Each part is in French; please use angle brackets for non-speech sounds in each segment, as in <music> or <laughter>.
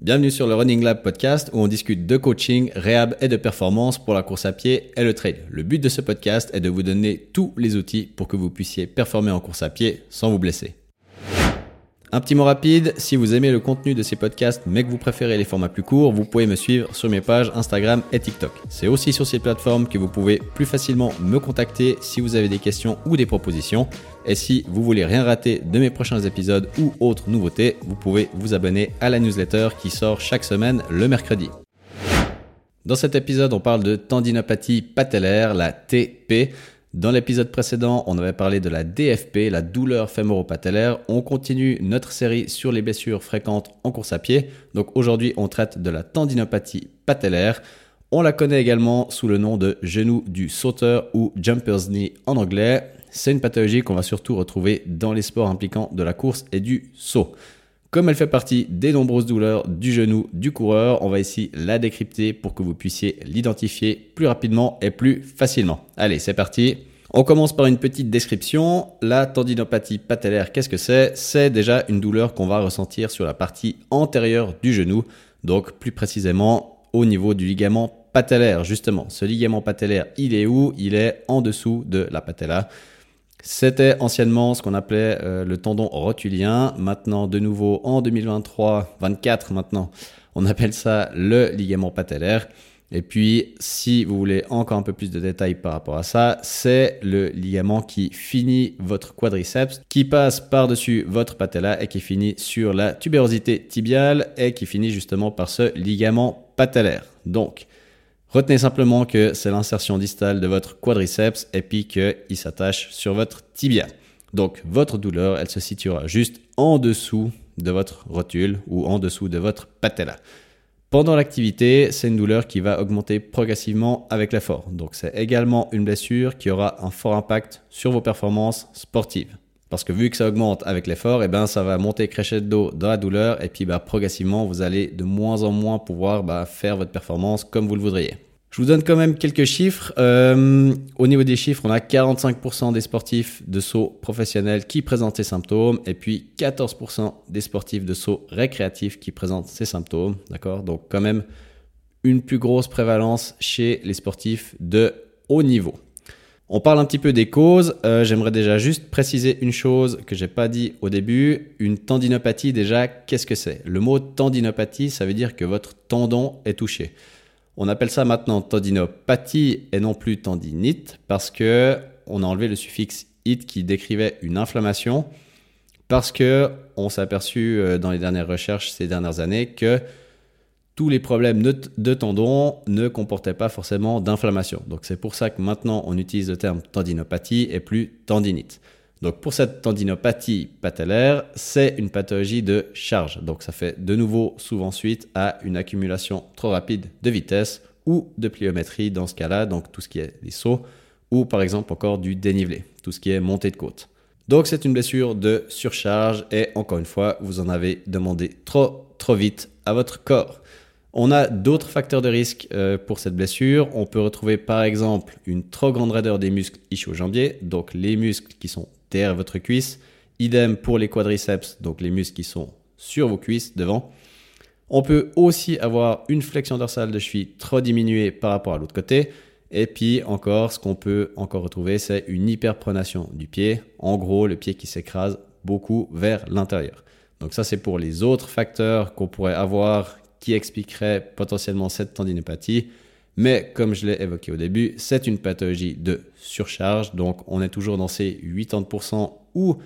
Bienvenue sur le Running Lab podcast où on discute de coaching, réhab et de performance pour la course à pied et le trail. Le but de ce podcast est de vous donner tous les outils pour que vous puissiez performer en course à pied sans vous blesser. Un petit mot rapide, si vous aimez le contenu de ces podcasts mais que vous préférez les formats plus courts, vous pouvez me suivre sur mes pages Instagram et TikTok. C'est aussi sur ces plateformes que vous pouvez plus facilement me contacter si vous avez des questions ou des propositions. Et si vous voulez rien rater de mes prochains épisodes ou autres nouveautés, vous pouvez vous abonner à la newsletter qui sort chaque semaine le mercredi. Dans cet épisode, on parle de tendinopathie patellaire, la TP. Dans l'épisode précédent, on avait parlé de la DFP, la douleur fémoro-patellaire. On continue notre série sur les blessures fréquentes en course à pied. Donc aujourd'hui, on traite de la tendinopathie patellaire. On la connaît également sous le nom de genou du sauteur ou jumper's knee en anglais. C'est une pathologie qu'on va surtout retrouver dans les sports impliquant de la course et du saut. Comme elle fait partie des nombreuses douleurs du genou du coureur, on va ici la décrypter pour que vous puissiez l'identifier plus rapidement et plus facilement. Allez, c'est parti. On commence par une petite description. La tendinopathie patellaire, qu'est-ce que c'est? C'est déjà une douleur qu'on va ressentir sur la partie antérieure du genou, donc plus précisément au niveau du ligament patellaire, justement. Ce ligament patellaire, il est où? Il est en dessous de la patella. C'était anciennement ce qu'on appelait euh, le tendon rotulien. Maintenant, de nouveau, en 2023, 24 maintenant, on appelle ça le ligament patellaire. Et puis, si vous voulez encore un peu plus de détails par rapport à ça, c'est le ligament qui finit votre quadriceps, qui passe par-dessus votre patella et qui finit sur la tubérosité tibiale et qui finit justement par ce ligament patellaire. Donc, Retenez simplement que c'est l'insertion distale de votre quadriceps et puis qu'il s'attache sur votre tibia. Donc votre douleur, elle se situera juste en dessous de votre rotule ou en dessous de votre patella. Pendant l'activité, c'est une douleur qui va augmenter progressivement avec l'effort. Donc c'est également une blessure qui aura un fort impact sur vos performances sportives. Parce que vu que ça augmente avec l'effort, eh ben, ça va monter crescendo dans la douleur et puis bah, progressivement, vous allez de moins en moins pouvoir bah, faire votre performance comme vous le voudriez. Je vous donne quand même quelques chiffres. Euh, au niveau des chiffres, on a 45% des sportifs de saut professionnels qui présentent ces symptômes et puis 14% des sportifs de saut récréatifs qui présentent ces symptômes. D'accord? Donc quand même une plus grosse prévalence chez les sportifs de haut niveau. On parle un petit peu des causes. Euh, j'aimerais déjà juste préciser une chose que j'ai pas dit au début. Une tendinopathie, déjà, qu'est-ce que c'est? Le mot tendinopathie, ça veut dire que votre tendon est touché. On appelle ça maintenant tendinopathie et non plus tendinite parce que on a enlevé le suffixe it qui décrivait une inflammation parce que on s'est aperçu euh, dans les dernières recherches ces dernières années que tous les problèmes de tendons ne comportaient pas forcément d'inflammation. Donc c'est pour ça que maintenant on utilise le terme tendinopathie et plus tendinite. Donc pour cette tendinopathie patellaire, c'est une pathologie de charge. Donc ça fait de nouveau souvent suite à une accumulation trop rapide de vitesse ou de pliométrie dans ce cas-là, donc tout ce qui est les sauts, ou par exemple encore du dénivelé, tout ce qui est montée de côte. Donc c'est une blessure de surcharge et encore une fois, vous en avez demandé trop trop vite à votre corps. On a d'autres facteurs de risque euh, pour cette blessure. On peut retrouver par exemple une trop grande raideur des muscles ischio-jambiers, donc les muscles qui sont derrière votre cuisse. Idem pour les quadriceps, donc les muscles qui sont sur vos cuisses devant. On peut aussi avoir une flexion dorsale de cheville trop diminuée par rapport à l'autre côté. Et puis encore, ce qu'on peut encore retrouver, c'est une hyperpronation du pied. En gros, le pied qui s'écrase beaucoup vers l'intérieur. Donc ça, c'est pour les autres facteurs qu'on pourrait avoir qui expliquerait potentiellement cette tendinopathie. Mais comme je l'ai évoqué au début, c'est une pathologie de surcharge. Donc on est toujours dans ces 80% où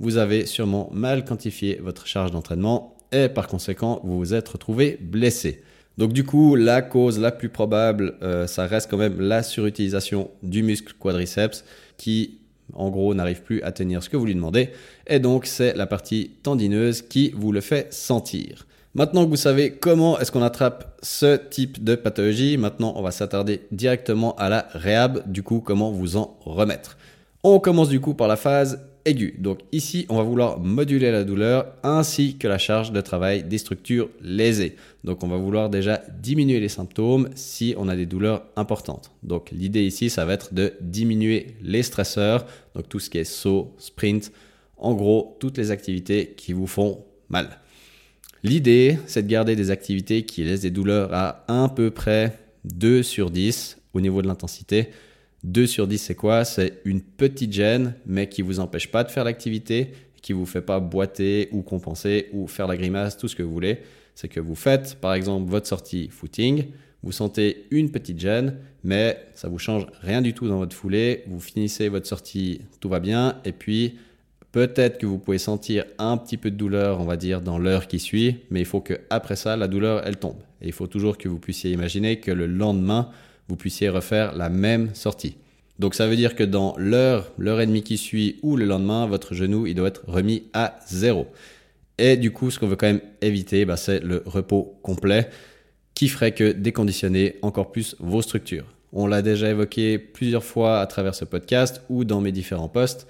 vous avez sûrement mal quantifié votre charge d'entraînement et par conséquent vous vous êtes retrouvé blessé. Donc du coup, la cause la plus probable, euh, ça reste quand même la surutilisation du muscle quadriceps qui en gros n'arrive plus à tenir ce que vous lui demandez. Et donc c'est la partie tendineuse qui vous le fait sentir. Maintenant que vous savez comment est-ce qu'on attrape ce type de pathologie, maintenant on va s'attarder directement à la réhab, du coup comment vous en remettre. On commence du coup par la phase aiguë. Donc ici, on va vouloir moduler la douleur ainsi que la charge de travail des structures lésées. Donc on va vouloir déjà diminuer les symptômes si on a des douleurs importantes. Donc l'idée ici, ça va être de diminuer les stresseurs, donc tout ce qui est saut, sprint, en gros, toutes les activités qui vous font mal. L'idée, c'est de garder des activités qui laissent des douleurs à un peu près 2 sur 10 au niveau de l'intensité. 2 sur 10, c'est quoi? C'est une petite gêne, mais qui vous empêche pas de faire l'activité, qui vous fait pas boiter ou compenser ou faire la grimace, tout ce que vous voulez. C'est que vous faites, par exemple, votre sortie footing, vous sentez une petite gêne, mais ça vous change rien du tout dans votre foulée. Vous finissez votre sortie, tout va bien, et puis peut-être que vous pouvez sentir un petit peu de douleur, on va dire, dans l'heure qui suit, mais il faut que après ça, la douleur, elle tombe. Et il faut toujours que vous puissiez imaginer que le lendemain, vous puissiez refaire la même sortie. Donc ça veut dire que dans l'heure, l'heure et demie qui suit ou le lendemain, votre genou, il doit être remis à zéro. Et du coup, ce qu'on veut quand même éviter, bah, c'est le repos complet qui ferait que déconditionner encore plus vos structures. On l'a déjà évoqué plusieurs fois à travers ce podcast ou dans mes différents posts.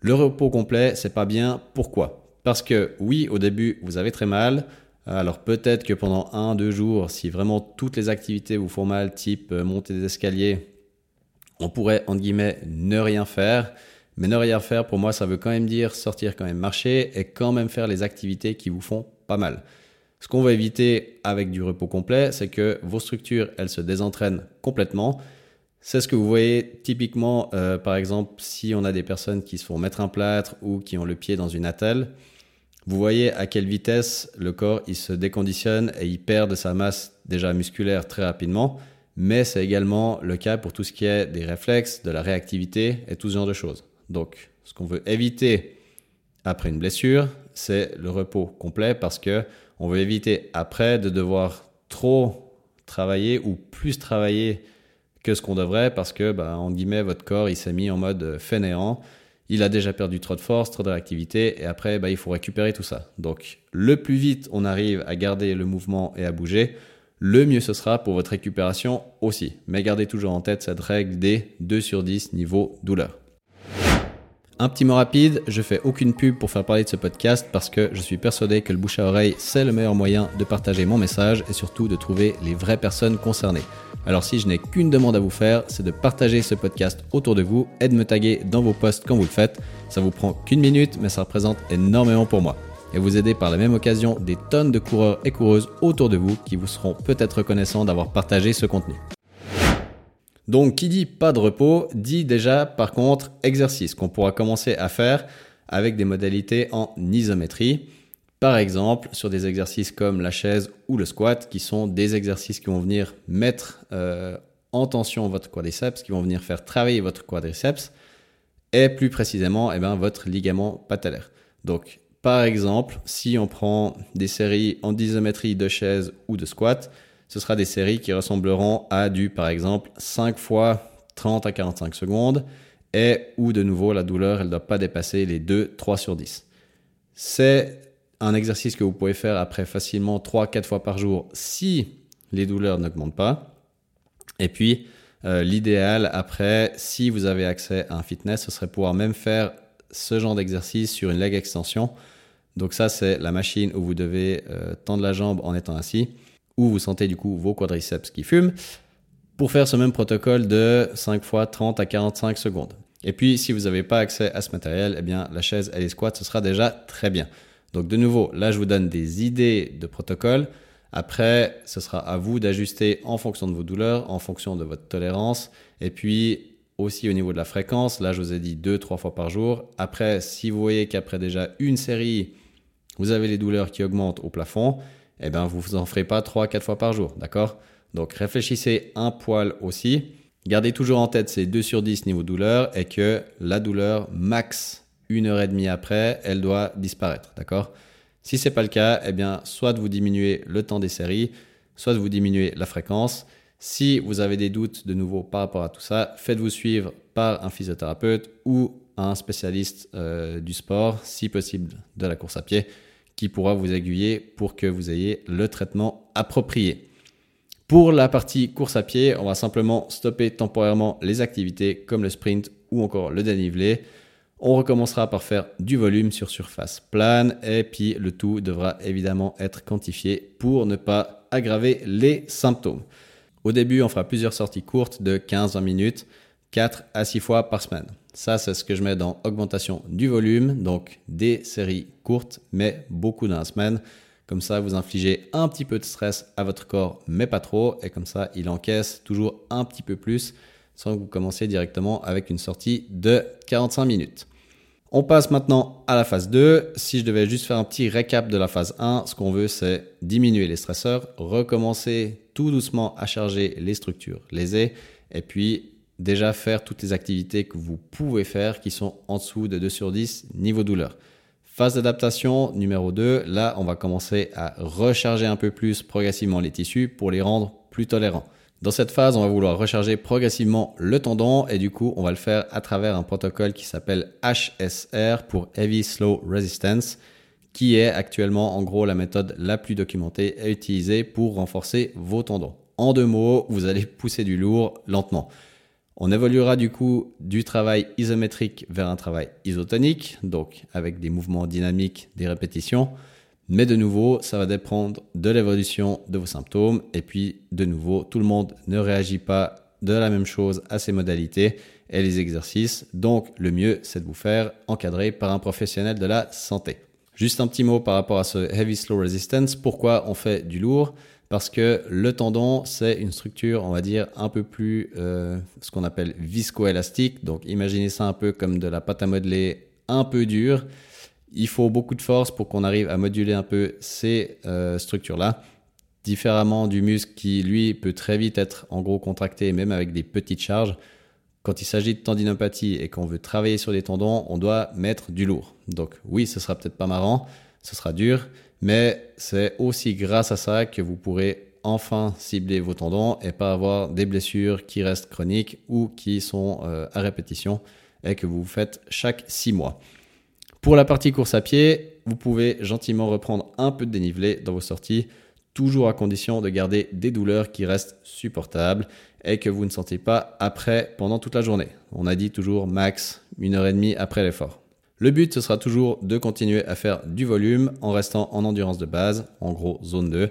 Le repos complet, c'est pas bien. Pourquoi? Parce que oui, au début, vous avez très mal. Alors peut-être que pendant un, deux jours, si vraiment toutes les activités vous font mal, type euh, monter des escaliers, on pourrait, entre guillemets, ne rien faire. Mais ne rien faire, pour moi, ça veut quand même dire sortir quand même marcher et quand même faire les activités qui vous font pas mal. Ce qu'on va éviter avec du repos complet, c'est que vos structures, elles se désentraînent complètement. C'est ce que vous voyez typiquement, euh, par exemple, si on a des personnes qui se font mettre un plâtre ou qui ont le pied dans une attelle. Vous voyez à quelle vitesse le corps il se déconditionne et il perd de sa masse déjà musculaire très rapidement. Mais c'est également le cas pour tout ce qui est des réflexes, de la réactivité et tout ce genre de choses. Donc, ce qu'on veut éviter après une blessure, c'est le repos complet parce que on veut éviter après de devoir trop travailler ou plus travailler que ce qu'on devrait parce que, bah, en guillemets, votre corps, il s'est mis en mode fainéant. Il a déjà perdu trop de force, trop de réactivité et après, bah, il faut récupérer tout ça. Donc, le plus vite on arrive à garder le mouvement et à bouger, le mieux ce sera pour votre récupération aussi. Mais gardez toujours en tête cette règle des 2 sur 10 niveau douleur. Un petit mot rapide, je fais aucune pub pour faire parler de ce podcast parce que je suis persuadé que le bouche à oreille, c'est le meilleur moyen de partager mon message et surtout de trouver les vraies personnes concernées. Alors si je n'ai qu'une demande à vous faire, c'est de partager ce podcast autour de vous et de me taguer dans vos posts quand vous le faites. Ça vous prend qu'une minute, mais ça représente énormément pour moi. Et vous aider par la même occasion des tonnes de coureurs et coureuses autour de vous qui vous seront peut-être reconnaissants d'avoir partagé ce contenu. Donc, qui dit pas de repos, dit déjà par contre exercice qu'on pourra commencer à faire avec des modalités en isométrie. Par exemple, sur des exercices comme la chaise ou le squat, qui sont des exercices qui vont venir mettre euh, en tension votre quadriceps, qui vont venir faire travailler votre quadriceps, et plus précisément eh bien, votre ligament patellaire. Donc, par exemple, si on prend des séries en isométrie de chaise ou de squat, ce sera des séries qui ressembleront à du, par exemple, 5 fois 30 à 45 secondes et où de nouveau la douleur, elle ne doit pas dépasser les 2, 3 sur 10. C'est un exercice que vous pouvez faire après facilement 3-4 fois par jour si les douleurs n'augmentent pas. Et puis, euh, l'idéal après, si vous avez accès à un fitness, ce serait pouvoir même faire ce genre d'exercice sur une leg extension. Donc ça, c'est la machine où vous devez euh, tendre la jambe en étant assis où vous sentez du coup vos quadriceps qui fument, pour faire ce même protocole de 5 fois 30 à 45 secondes. Et puis, si vous n'avez pas accès à ce matériel, eh bien, la chaise et les squats, ce sera déjà très bien. Donc, de nouveau, là, je vous donne des idées de protocole. Après, ce sera à vous d'ajuster en fonction de vos douleurs, en fonction de votre tolérance. Et puis, aussi au niveau de la fréquence, là, je vous ai dit 2-3 fois par jour. Après, si vous voyez qu'après déjà une série, vous avez les douleurs qui augmentent au plafond, eh bien, vous en ferez pas 3-4 fois par jour, d'accord? Donc, réfléchissez un poil aussi. Gardez toujours en tête ces 2 sur 10 niveau douleur et que la douleur max une heure et demie après, elle doit disparaître, d'accord? Si c'est pas le cas, eh bien, soit vous diminuez le temps des séries, soit vous diminuez la fréquence. Si vous avez des doutes de nouveau par rapport à tout ça, faites-vous suivre par un physiothérapeute ou un spécialiste euh, du sport, si possible de la course à pied pourra vous aiguiller pour que vous ayez le traitement approprié. Pour la partie course à pied, on va simplement stopper temporairement les activités comme le sprint ou encore le dénivelé. On recommencera par faire du volume sur surface plane et puis le tout devra évidemment être quantifié pour ne pas aggraver les symptômes. Au début, on fera plusieurs sorties courtes de 15-20 minutes, 4 à 6 fois par semaine. Ça, c'est ce que je mets dans augmentation du volume, donc des séries courtes, mais beaucoup dans la semaine. Comme ça, vous infligez un petit peu de stress à votre corps, mais pas trop. Et comme ça, il encaisse toujours un petit peu plus sans que vous commenciez directement avec une sortie de 45 minutes. On passe maintenant à la phase 2. Si je devais juste faire un petit récap de la phase 1, ce qu'on veut, c'est diminuer les stresseurs, recommencer tout doucement à charger les structures lésées, et puis déjà faire toutes les activités que vous pouvez faire qui sont en dessous de 2 sur 10 niveau douleur. Phase d'adaptation numéro 2, là on va commencer à recharger un peu plus progressivement les tissus pour les rendre plus tolérants. Dans cette phase, on va vouloir recharger progressivement le tendon et du coup, on va le faire à travers un protocole qui s'appelle HSR pour Heavy Slow Resistance, qui est actuellement en gros la méthode la plus documentée et utilisée pour renforcer vos tendons. En deux mots, vous allez pousser du lourd lentement. On évoluera du coup du travail isométrique vers un travail isotonique, donc avec des mouvements dynamiques, des répétitions. Mais de nouveau, ça va dépendre de l'évolution de vos symptômes. Et puis, de nouveau, tout le monde ne réagit pas de la même chose à ces modalités et les exercices. Donc, le mieux, c'est de vous faire encadrer par un professionnel de la santé. Juste un petit mot par rapport à ce heavy slow resistance. Pourquoi on fait du lourd? Parce que le tendon, c'est une structure, on va dire, un peu plus euh, ce qu'on appelle viscoélastique. Donc, imaginez ça un peu comme de la pâte à modeler un peu dure il faut beaucoup de force pour qu'on arrive à moduler un peu ces euh, structures-là, différemment du muscle qui, lui, peut très vite être en gros contracté, même avec des petites charges. Quand il s'agit de tendinopathie et qu'on veut travailler sur des tendons, on doit mettre du lourd. Donc oui, ce sera peut-être pas marrant, ce sera dur, mais c'est aussi grâce à ça que vous pourrez enfin cibler vos tendons et pas avoir des blessures qui restent chroniques ou qui sont euh, à répétition et que vous faites chaque six mois. Pour la partie course à pied, vous pouvez gentiment reprendre un peu de dénivelé dans vos sorties, toujours à condition de garder des douleurs qui restent supportables et que vous ne sentez pas après pendant toute la journée. On a dit toujours max une heure et demie après l'effort. Le but, ce sera toujours de continuer à faire du volume en restant en endurance de base, en gros zone 2.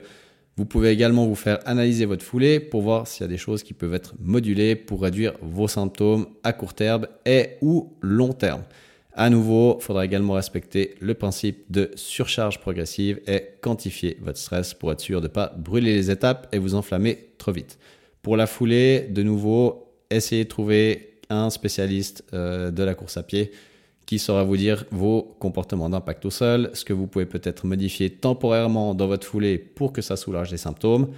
Vous pouvez également vous faire analyser votre foulée pour voir s'il y a des choses qui peuvent être modulées pour réduire vos symptômes à court terme et ou long terme. À nouveau, il faudra également respecter le principe de surcharge progressive et quantifier votre stress pour être sûr de ne pas brûler les étapes et vous enflammer trop vite. Pour la foulée, de nouveau, essayez de trouver un spécialiste euh, de la course à pied qui saura vous dire vos comportements d'impact au sol, ce que vous pouvez peut-être modifier temporairement dans votre foulée pour que ça soulage les symptômes.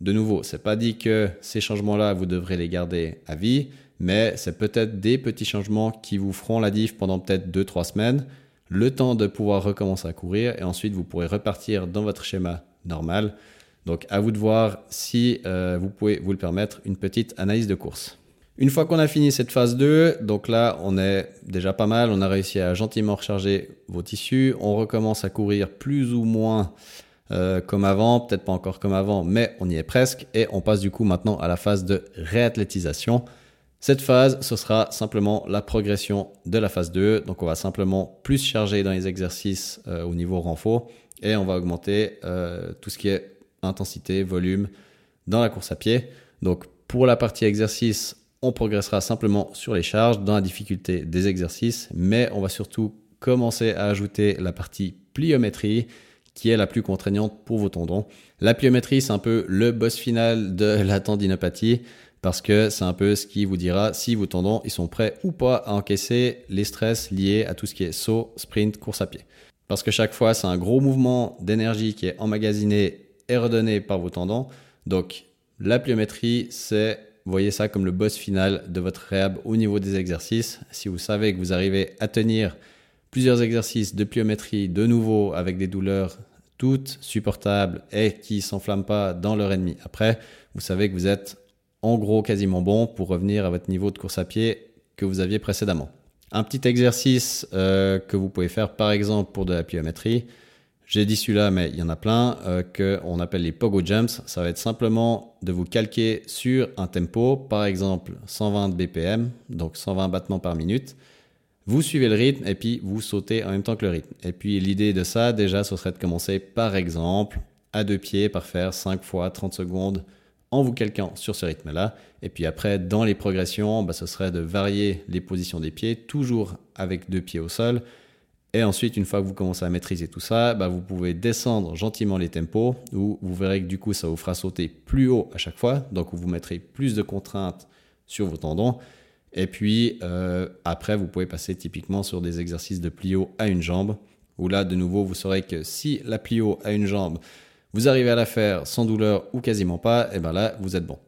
De nouveau, c'est pas dit que ces changements-là, vous devrez les garder à vie, mais c'est peut-être des petits changements qui vous feront la diff pendant peut-être 2-3 semaines, le temps de pouvoir recommencer à courir et ensuite vous pourrez repartir dans votre schéma normal. Donc à vous de voir si euh, vous pouvez vous le permettre une petite analyse de course. Une fois qu'on a fini cette phase 2, donc là on est déjà pas mal, on a réussi à gentiment recharger vos tissus, on recommence à courir plus ou moins euh, comme avant, peut-être pas encore comme avant, mais on y est presque et on passe du coup maintenant à la phase de réathlétisation. Cette phase, ce sera simplement la progression de la phase 2. Donc on va simplement plus charger dans les exercices euh, au niveau renfort et on va augmenter euh, tout ce qui est intensité, volume dans la course à pied. Donc pour la partie exercice, on progressera simplement sur les charges dans la difficulté des exercices, mais on va surtout commencer à ajouter la partie pliométrie qui est la plus contraignante pour vos tendons. La pliométrie, c'est un peu le boss final de <laughs> la tendinopathie parce que c'est un peu ce qui vous dira si vos tendons ils sont prêts ou pas à encaisser les stress liés à tout ce qui est saut, sprint, course à pied. Parce que chaque fois, c'est un gros mouvement d'énergie qui est emmagasiné et redonné par vos tendons. Donc, la pliométrie, c'est, voyez ça comme le boss final de votre réhab au niveau des exercices. Si vous savez que vous arrivez à tenir plusieurs exercices de pliométrie de nouveau avec des douleurs toutes supportables et qui s'enflamment pas dans leur ennemi après, vous savez que vous êtes en gros quasiment bon pour revenir à votre niveau de course à pied que vous aviez précédemment. Un petit exercice euh, que vous pouvez faire par exemple pour de la pliométrie, j'ai dit celui-là mais il y en a plein, euh, qu'on appelle les pogo jumps, ça va être simplement de vous calquer sur un tempo, par exemple 120 BPM, donc 120 battements par minute. Vous suivez le rythme et puis vous sautez en même temps que le rythme. Et puis l'idée de ça déjà ce serait de commencer par exemple à deux pieds par faire 5 fois 30 secondes en vous calquant sur ce rythme-là. Et puis après, dans les progressions, bah, ce serait de varier les positions des pieds, toujours avec deux pieds au sol, Et ensuite, une fois que vous commencez à maîtriser tout ça, bah, vous pouvez descendre gentiment les tempos, où vous verrez que du coup, ça vous fera sauter plus haut à chaque fois. Donc, vous mettrez plus de contraintes sur vos tendons. Et puis, euh, après, vous pouvez passer typiquement sur des exercices de plio à une jambe, où là, de nouveau, vous saurez que si la plio à une jambe, vous arrivez à la faire sans douleur ou quasiment pas, et bien là, vous êtes bon.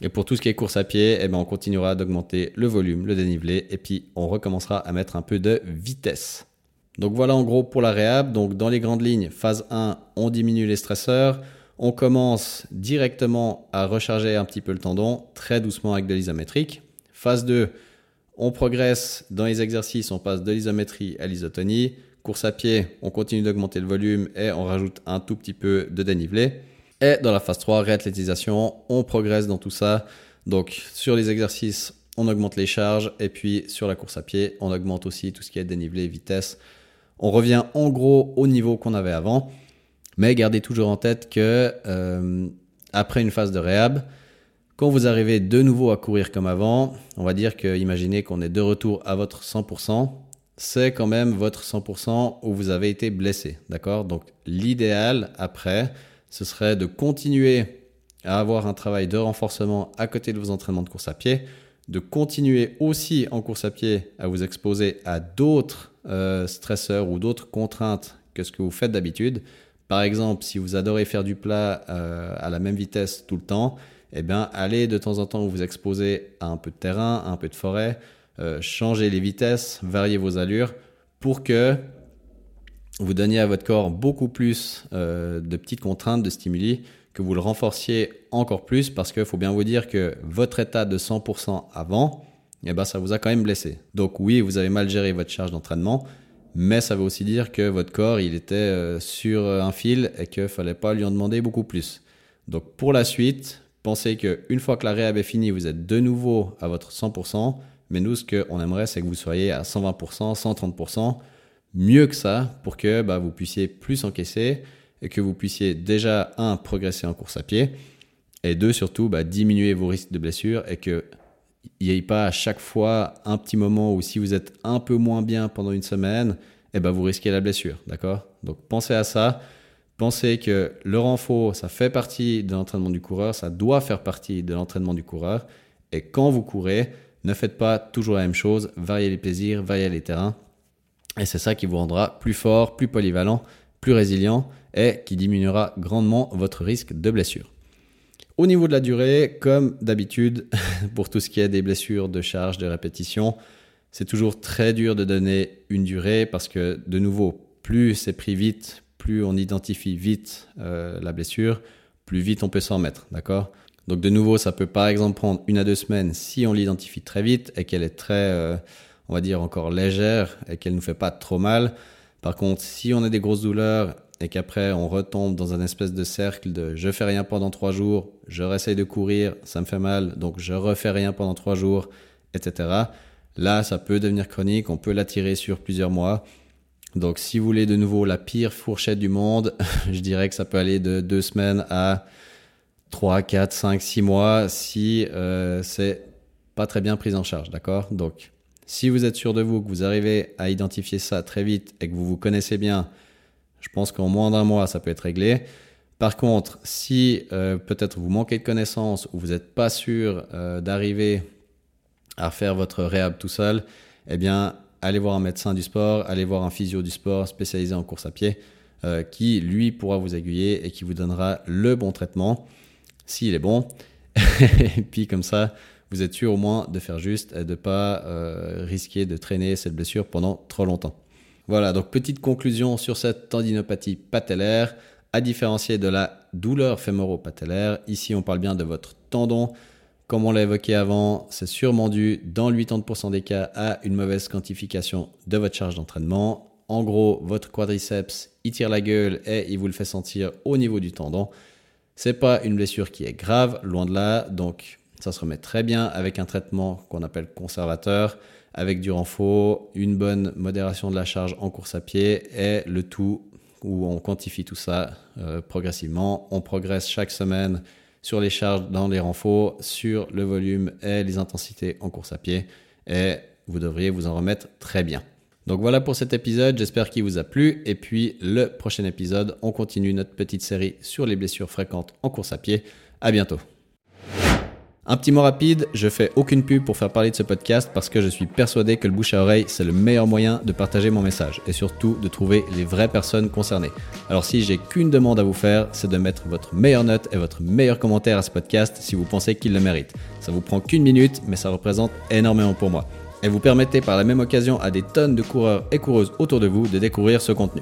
Et pour tout ce qui est course à pied, eh ben on continuera d'augmenter le volume, le dénivelé, et puis on recommencera à mettre un peu de vitesse. Donc voilà en gros pour la réhab. Donc dans les grandes lignes, phase 1, on diminue les stresseurs. On commence directement à recharger un petit peu le tendon, très doucement avec de l'isométrique. Phase 2, on progresse dans les exercices, on passe de l'isométrie à l'isotonie. Course à pied, on continue d'augmenter le volume et on rajoute un tout petit peu de dénivelé. Et dans la phase 3, réathlétisation, on progresse dans tout ça. Donc sur les exercices, on augmente les charges et puis sur la course à pied, on augmente aussi tout ce qui est dénivelé, vitesse. On revient en gros au niveau qu'on avait avant, mais gardez toujours en tête que euh, après une phase de réhab, quand vous arrivez de nouveau à courir comme avant, on va dire que imaginez qu'on est de retour à votre 100%, c'est quand même votre 100% où vous avez été blessé, d'accord? Donc l'idéal après, ce serait de continuer à avoir un travail de renforcement à côté de vos entraînements de course à pied, de continuer aussi en course à pied à vous exposer à d'autres euh, stresseurs ou d'autres contraintes que ce que vous faites d'habitude. Par exemple, si vous adorez faire du plat euh, à la même vitesse tout le temps, eh bien, allez de temps en temps vous exposer à un peu de terrain, un peu de forêt, euh, changez les vitesses, variez vos allures pour que vous donniez à votre corps beaucoup plus euh, de petites contraintes, de stimuli, que vous le renforciez encore plus parce qu'il faut bien vous dire que votre état de 100% avant, eh ben, ça vous a quand même blessé. Donc oui, vous avez mal géré votre charge d'entraînement, mais ça veut aussi dire que votre corps, il était euh, sur un fil et qu'il ne fallait pas lui en demander beaucoup plus. Donc pour la suite, pensez qu'une fois que la réhab est finie, vous êtes de nouveau à votre 100%, mais nous, ce qu'on aimerait, c'est que vous soyez à 120%, 130%, mieux que ça pour que bah, vous puissiez plus encaisser et que vous puissiez déjà, un, progresser en course à pied et deux, surtout, bah, diminuer vos risques de blessure et qu'il n'y ait pas à chaque fois un petit moment où si vous êtes un peu moins bien pendant une semaine, eh ben, vous risquez la blessure. D'accord? Donc pensez à ça. Pensez que le renfort, ça fait partie de l'entraînement du coureur, ça doit faire partie de l'entraînement du coureur. Et quand vous courez, ne faites pas toujours la même chose, variez les plaisirs, variez les terrains. Et c'est ça qui vous rendra plus fort, plus polyvalent, plus résilient et qui diminuera grandement votre risque de blessure. Au niveau de la durée, comme d'habitude, <laughs> pour tout ce qui est des blessures de charge, de répétition, c'est toujours très dur de donner une durée parce que, de nouveau, plus c'est pris vite, plus on identifie vite euh, la blessure, plus vite on peut s'en mettre, d'accord? Donc de nouveau, ça peut par exemple prendre une à deux semaines si on l'identifie très vite et qu'elle est très... Euh, on va dire, encore légère et qu'elle ne nous fait pas trop mal. Par contre, si on a des grosses douleurs et qu'après on retombe dans un espèce de cercle de je fais rien pendant trois jours, je réessaye de courir, ça me fait mal, donc je refais rien pendant trois jours, etc. Là, ça peut devenir chronique, on peut l'attirer sur plusieurs mois. Donc, si vous voulez de nouveau la pire fourchette du monde, <laughs> je dirais que ça peut aller de deux semaines à 3, 4, 5, 6 mois si euh, c'est pas très bien pris en charge, d'accord? Donc, si vous êtes sûr de vous, que vous arrivez à identifier ça très vite et que vous vous connaissez bien, je pense qu'en moins d'un mois, ça peut être réglé. Par contre, si euh, peut-être vous manquez de connaissances ou vous n'êtes pas sûr euh, d'arriver à faire votre réhab tout seul, eh bien, allez voir un médecin du sport, allez voir un physio du sport spécialisé en course à pied, euh, qui lui pourra vous aiguiller et qui vous donnera le bon traitement, s'il est bon. <laughs> et puis comme ça, vous êtes sûr au moins de faire juste et de ne pas risquer de traîner cette blessure pendant trop longtemps. Voilà, donc petite conclusion sur cette tendinopathie patellaire, à différencier de la douleur fémoro-patellaire. Ici, on parle bien de votre tendon. Comme on l'a évoqué avant, c'est sûrement dû, dans 80% des cas, à une mauvaise quantification de votre charge d'entraînement. En gros, votre quadriceps, il tire la gueule et il vous le fait sentir au niveau du tendon. C'est pas une blessure qui est grave, loin de là. Donc, ça se remet très bien avec un traitement qu'on appelle conservateur, avec du renfort, une bonne modération de la charge en course à pied et le tout où on quantifie tout ça euh, progressivement. On progresse chaque semaine sur les charges dans les renforts, sur le volume et les intensités en course à pied et vous devriez vous en remettre très bien. Donc voilà pour cet épisode, j'espère qu'il vous a plu. Et puis le prochain épisode, on continue notre petite série sur les blessures fréquentes en course à pied. À bientôt. Un petit mot rapide, je fais aucune pub pour faire parler de ce podcast parce que je suis persuadé que le bouche à oreille, c'est le meilleur moyen de partager mon message et surtout de trouver les vraies personnes concernées. Alors si j'ai qu'une demande à vous faire, c'est de mettre votre meilleure note et votre meilleur commentaire à ce podcast si vous pensez qu'il le mérite. Ça vous prend qu'une minute, mais ça représente énormément pour moi. Et vous permettez par la même occasion à des tonnes de coureurs et coureuses autour de vous de découvrir ce contenu.